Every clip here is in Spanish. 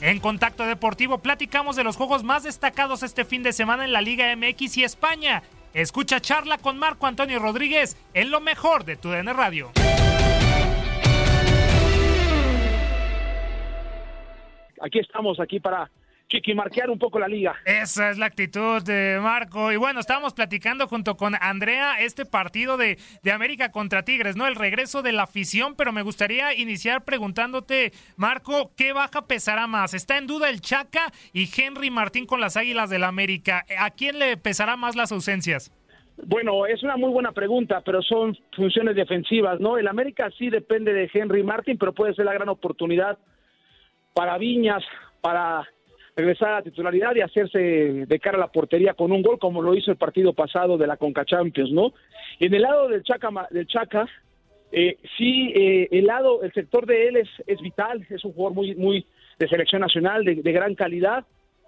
En Contacto Deportivo platicamos de los juegos más destacados este fin de semana en la Liga MX y España. Escucha charla con Marco Antonio Rodríguez en lo mejor de tu DN Radio. Aquí estamos, aquí para chiquimarquear un poco la liga. Esa es la actitud de Marco. Y bueno, estábamos platicando junto con Andrea este partido de, de América contra Tigres, ¿no? El regreso de la afición, pero me gustaría iniciar preguntándote, Marco, ¿qué baja pesará más? Está en duda el Chaca y Henry Martín con las Águilas del la América. ¿A quién le pesará más las ausencias? Bueno, es una muy buena pregunta, pero son funciones defensivas, ¿no? El América sí depende de Henry Martin, pero puede ser la gran oportunidad para Viñas, para regresar a la titularidad y hacerse de cara a la portería con un gol, como lo hizo el partido pasado de la Conca Champions, ¿no? Y en el lado del Chaca, del Chaca eh, sí, eh, el lado, el sector de él es, es vital, es un jugador muy, muy de selección nacional, de, de gran calidad,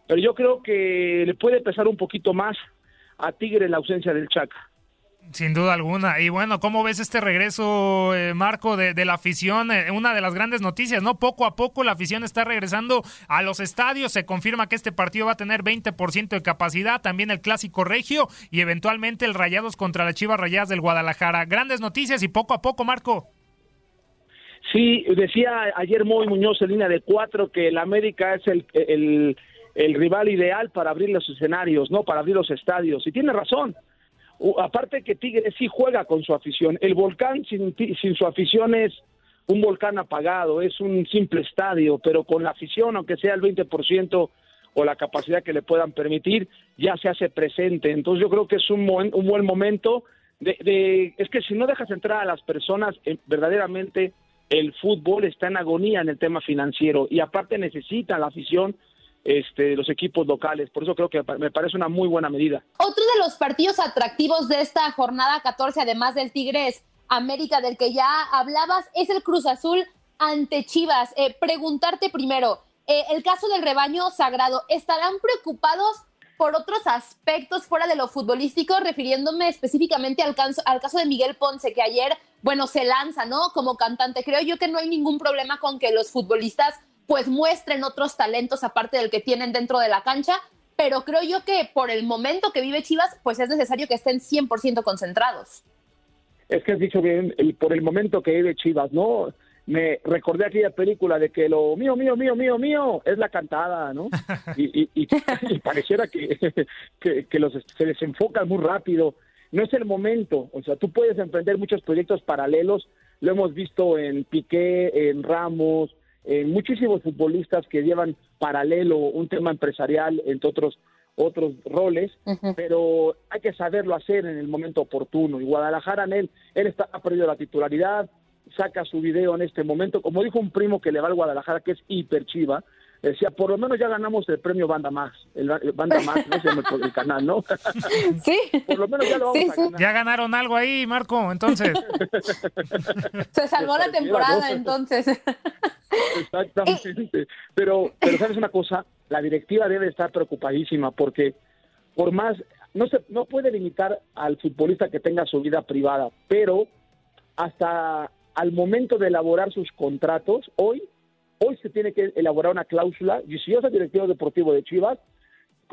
pero yo creo que le puede pesar un poquito más a Tigre la ausencia del Chaca. Sin duda alguna. Y bueno, ¿cómo ves este regreso, eh, Marco, de, la afición? Eh, una de las grandes noticias, ¿no? Poco a poco la afición está regresando a los estadios. Se confirma que este partido va a tener 20% de capacidad. También el Clásico Regio y eventualmente el Rayados contra las Chivas Rayadas del Guadalajara. Grandes noticias y poco a poco, Marco. Sí, decía ayer Moy Muñoz en línea de cuatro que el América es el, el rival ideal para abrir los escenarios, ¿no? Para abrir los estadios. Y tiene razón aparte que Tigres sí juega con su afición. El volcán sin, sin su afición es un volcán apagado, es un simple estadio, pero con la afición, aunque sea el 20% o la capacidad que le puedan permitir, ya se hace presente. Entonces yo creo que es un, un buen momento. De, de, es que si no dejas entrar a las personas, eh, verdaderamente el fútbol está en agonía en el tema financiero y aparte necesita la afición este, los equipos locales. Por eso creo que me parece una muy buena medida. Otro de los partidos atractivos de esta jornada 14, además del Tigres América, del que ya hablabas, es el Cruz Azul ante Chivas. Eh, preguntarte primero, eh, el caso del rebaño sagrado, ¿estarán preocupados por otros aspectos fuera de lo futbolístico, refiriéndome específicamente al al caso de Miguel Ponce, que ayer, bueno, se lanza, ¿no? Como cantante. Creo yo que no hay ningún problema con que los futbolistas pues muestren otros talentos aparte del que tienen dentro de la cancha, pero creo yo que por el momento que vive Chivas, pues es necesario que estén 100% concentrados. Es que has dicho bien, el, por el momento que vive Chivas, ¿no? Me recordé aquella película de que lo mío, mío, mío, mío, mío es la cantada, ¿no? Y, y, y, y pareciera que, que, que, los, se desenfocan muy rápido. no es el momento. O sea, tú puedes emprender muchos proyectos paralelos. Lo hemos visto en Piqué, en Ramos, en muchísimos futbolistas que llevan paralelo un tema empresarial, entre otros otros roles, pero hay que saberlo hacer en el momento oportuno. Y Guadalajara, en él, él está, ha perdido la titularidad, saca su video en este momento. Como dijo un primo que le va al Guadalajara, que es hiper chiva, decía, por lo menos ya ganamos el premio Banda Más, el, Banda Más, no se llama el canal, ¿no? Sí. por lo menos ya lo vamos a ganar. Ya ganaron algo ahí, Marco, entonces. se salvó la temporada, entonces. Exactamente. Pero, pero sabes una cosa, la directiva debe estar preocupadísima porque por más no se no puede limitar al futbolista que tenga su vida privada, pero hasta al momento de elaborar sus contratos, hoy hoy se tiene que elaborar una cláusula, y si yo soy directivo deportivo de Chivas,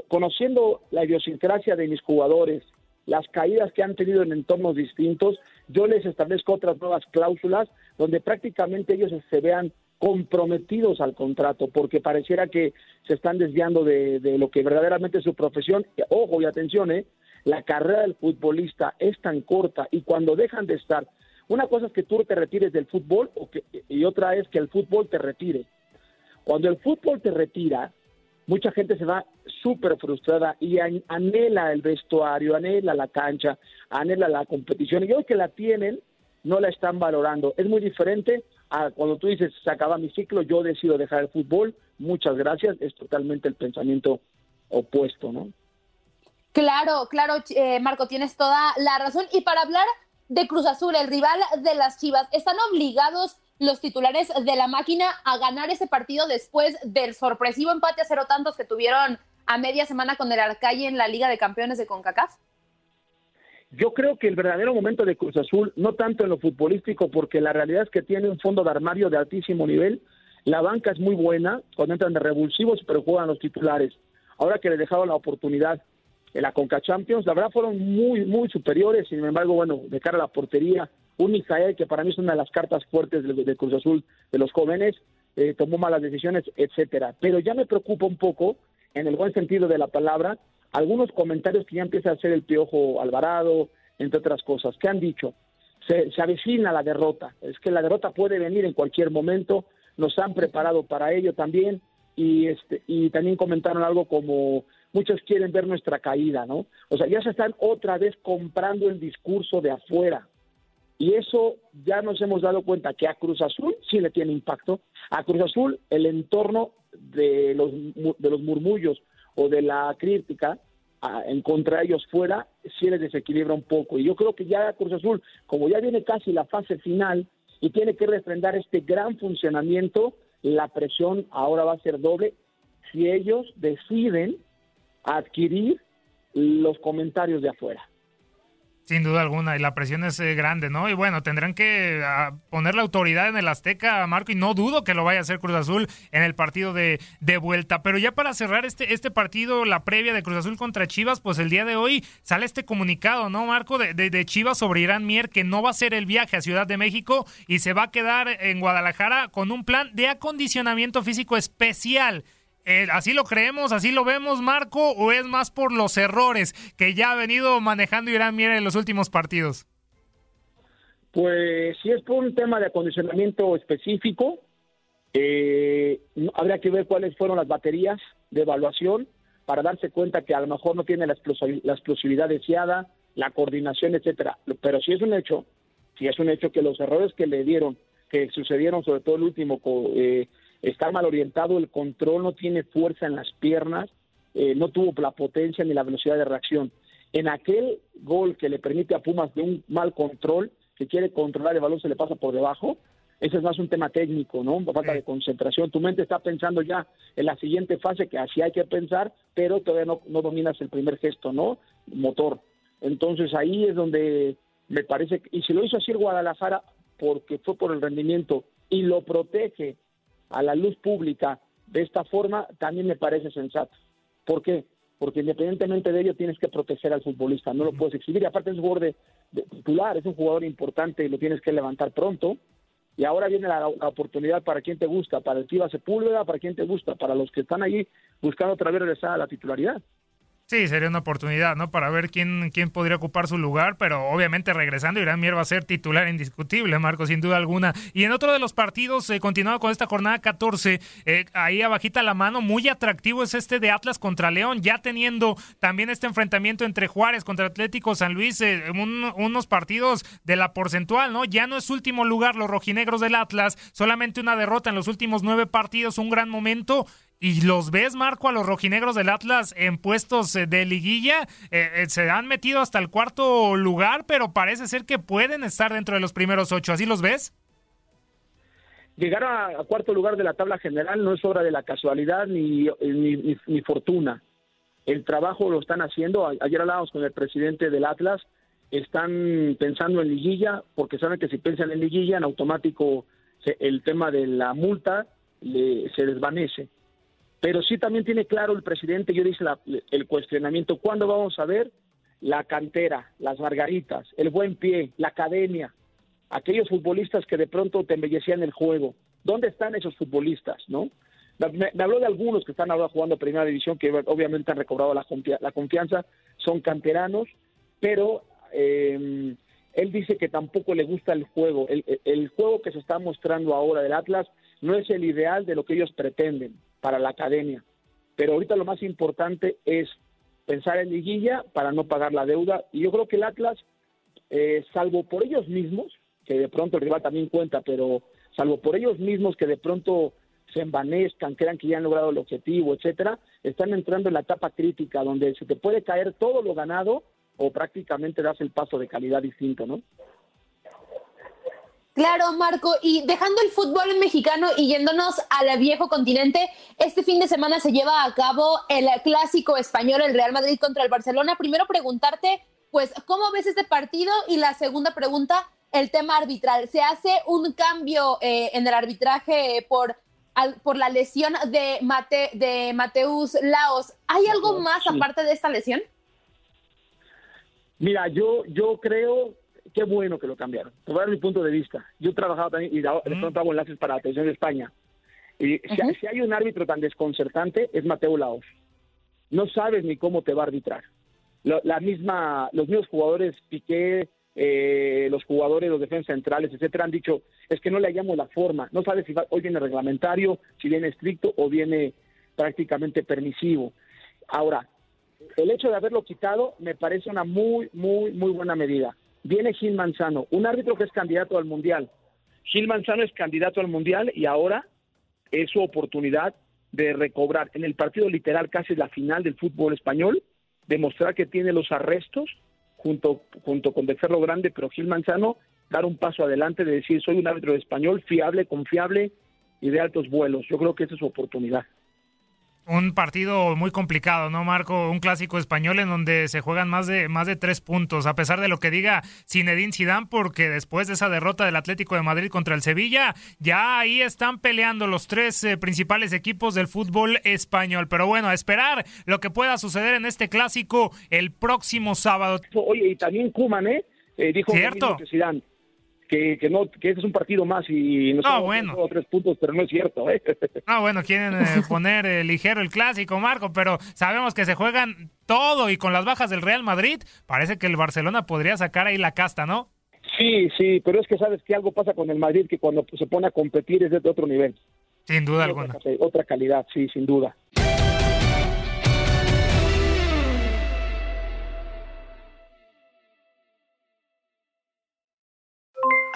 conociendo la idiosincrasia de mis jugadores, las caídas que han tenido en entornos distintos, yo les establezco otras nuevas cláusulas donde prácticamente ellos se vean comprometidos al contrato, porque pareciera que se están desviando de, lo que verdaderamente es su profesión. Ojo y atención, ¿eh? la carrera del futbolista es tan corta y cuando dejan de estar, una cosa es que tú te retires del fútbol y otra es que el fútbol te retire. Cuando el fútbol te retira, mucha gente se va súper frustrada y anhela el vestuario, anhela la cancha, anhela la competición y hoy que la tienen, no la están valorando. Es muy diferente cuando tú dices, se acaba mi ciclo, yo decido dejar el fútbol, muchas gracias, es totalmente el pensamiento opuesto, ¿no? Claro, claro, eh, Marco, tienes toda la razón. Y para hablar de Cruz Azul, el rival de las Chivas, ¿están obligados los titulares de la máquina a ganar ese partido después del sorpresivo empate a cero tantos que tuvieron a media semana con el Arcalle en la Liga de Campeones de CONCACAF? Yo creo que el verdadero momento de Cruz Azul, no tanto en lo futbolístico, porque la realidad es que tiene un fondo de armario de altísimo nivel, la banca es muy buena, cuando entran de revulsivos, pero juegan los titulares. Ahora que le dejaron la oportunidad en la Conca Champions, la verdad fueron muy, muy superiores, sin embargo, bueno, de cara a la portería, un Mijael, que para mí es una de las cartas fuertes de, Cruz Azul de los jóvenes, eh, tomó malas decisiones, etcétera. Pero ya me preocupa un poco, en el buen sentido de la palabra, algunos comentarios que ya empieza a hacer el Piojo Alvarado, entre otras cosas, que han dicho, se, se avecina la derrota, es que la derrota puede venir en cualquier momento, nos han preparado para ello también, y, este, y también comentaron algo como muchos quieren ver nuestra caída, ¿no? O sea, ya se están otra vez comprando el discurso de afuera. Y eso ya nos hemos dado cuenta que a Cruz Azul sí le tiene impacto. A Cruz Azul el entorno de los, de los murmullos o de la crítica en contra de ellos fuera, sí les desequilibra un poco. Y yo creo que ya Cruz Azul, como ya viene casi la fase final y tiene que refrendar este gran funcionamiento, la presión ahora va a ser doble si ellos deciden adquirir los comentarios de afuera. Sin duda alguna, y la presión es eh, grande, ¿no? Y bueno, tendrán que ah, poner la autoridad en el Azteca, Marco, y no dudo que lo vaya a hacer Cruz Azul en el partido de, de, vuelta. Pero ya para cerrar este, este partido, la previa de Cruz Azul contra Chivas, pues el día de hoy sale este comunicado, ¿no, Marco? De, de Chivas sobre Irán Mier, que no va a hacer el viaje a Ciudad de México y se va a quedar en Guadalajara con un plan de acondicionamiento físico especial eh, ¿Así lo creemos, así lo vemos, Marco, o es más por los errores que ya ha venido manejando Irán Mier en los últimos partidos? Pues si es por un tema de acondicionamiento específico, eh, habría que ver cuáles fueron las baterías de evaluación para darse cuenta que a lo mejor no tiene la, explosividad deseada, la coordinación, etcétera. Pero si es un hecho, si es un hecho que los errores que le dieron, que sucedieron sobre todo el último eh, está mal orientado, el control no tiene fuerza en las piernas, eh, no tuvo la potencia ni la velocidad de reacción. En aquel gol que le permite a Pumas de un mal control, que quiere controlar el balón, se le pasa por debajo, ese es más un tema técnico, ¿no? Falta de concentración. Tu mente está pensando ya en la siguiente fase, que así hay que pensar, pero todavía no, no dominas el primer gesto, ¿no? Motor. Entonces ahí es donde me parece, y si lo hizo así el Guadalajara, porque fue por el rendimiento y lo protege a la luz pública de esta forma también me parece sensato. ¿Por qué? Porque independientemente de ello tienes que proteger al futbolista, no lo puedes exhibir. Y aparte es un jugador de, titular, es un jugador importante y lo tienes que levantar pronto. Y ahora viene la, oportunidad para quien te gusta, para el Tiva Sepúlveda, para quien te gusta, para los que están allí buscando otra vez regresar a la titularidad. Sí, sería una oportunidad, ¿no? Para ver quién, quién podría ocupar su lugar, pero obviamente regresando, Irán Mier va a ser titular indiscutible, Marco, sin duda alguna. Y en otro de los partidos, eh, continuando con esta jornada 14, eh, ahí abajita la mano, muy atractivo es este de Atlas contra León, ya teniendo también este enfrentamiento entre Juárez contra Atlético San Luis, eh, unos partidos de la porcentual, ¿no? Ya no es último lugar los rojinegros del Atlas, solamente una derrota en los últimos nueve partidos, un gran momento y los ves, Marco, a los rojinegros del Atlas en puestos eh, de liguilla. Eh, eh, se han metido hasta el cuarto lugar, pero parece ser que pueden estar dentro de los primeros ocho. ¿Así los ves? Llegar a, cuarto lugar de la tabla general no es obra de la casualidad ni, ni, ni, fortuna. El trabajo lo están haciendo. Ayer hablábamos con el presidente del Atlas. Están pensando en liguilla porque saben que si piensan en liguilla, en automático el tema de la multa se desvanece pero sí también tiene claro el presidente, yo dice el cuestionamiento, ¿cuándo vamos a ver la cantera, las margaritas, el buen pie, la academia, aquellos futbolistas que de pronto te embellecían el juego? ¿Dónde están esos futbolistas, no? Me, habló de algunos que están ahora jugando Primera División, que obviamente han recobrado la, la confianza, son canteranos, pero eh, él dice que tampoco le gusta el juego. El, el, juego que se está mostrando ahora del Atlas no es el ideal de lo que ellos pretenden para la academia. Pero ahorita lo más importante es pensar en liguilla para no pagar la deuda. Y yo creo que el Atlas, eh, salvo por ellos mismos, que de pronto el rival también cuenta, pero salvo por ellos mismos que de pronto se envanezcan, crean que ya han logrado el objetivo, etcétera, están entrando en la etapa crítica donde se te puede caer todo lo ganado o prácticamente das el paso de calidad distinto, ¿no? Claro, Marco, y dejando el fútbol mexicano y yéndonos al viejo continente, este fin de semana se lleva a cabo el clásico español, el Real Madrid contra el Barcelona. Primero preguntarte, pues, ¿cómo ves este partido? Y la segunda pregunta, el tema arbitral. ¿Se hace un cambio eh, en el arbitraje por, por la lesión de, Mate, de Mateus Laos? ¿Hay algo más aparte de esta lesión? Mira, yo, yo creo qué bueno que lo cambiaron. Te voy a dar mi punto de vista. Yo he trabajado también y de pronto hago enlaces para la televisión de España. Y si, hay un árbitro tan desconcertante, es Mateo Laos. No sabes ni cómo te va a arbitrar. La, misma, los mismos jugadores, Piqué, eh, los jugadores, los defensas centrales, etcétera, han dicho, es que no le hallamos la forma. No sabes si hoy viene reglamentario, si viene estricto o viene prácticamente permisivo. Ahora, el hecho de haberlo quitado me parece una muy, muy, muy buena medida viene Gil Manzano, un árbitro que es candidato al Mundial. Gil Manzano es candidato al Mundial y ahora es su oportunidad de recobrar en el partido literal casi la final del fútbol español, demostrar que tiene los arrestos junto, junto con Becerro Grande, pero Gil Manzano dar un paso adelante de decir soy un árbitro español fiable, confiable y de altos vuelos. Yo creo que esa es su oportunidad un partido muy complicado, ¿no, Marco? Un clásico español en donde se juegan más de, más de tres puntos, a pesar de lo que diga Zinedine Zidane, porque después de esa derrota del Atlético de Madrid contra el Sevilla, ya ahí están peleando los tres eh, principales equipos del fútbol español. Pero bueno, a esperar lo que pueda suceder en este clásico el próximo sábado. Oye, y también Kuman, ¿eh? eh dijo ¿Cierto? Zidane que, no que este es un partido más y no, no bueno. tres puntos, pero no es cierto. ¿eh? No, bueno, quieren eh, poner eh, ligero el clásico, Marco, pero sabemos que se juegan todo y con las bajas del Real Madrid, parece que el Barcelona podría sacar ahí la casta, ¿no? Sí, sí, pero es que sabes que algo pasa con el Madrid que cuando se pone a competir es de otro nivel. Sin duda alguna. otra calidad, sí, sin duda.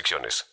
restricciones.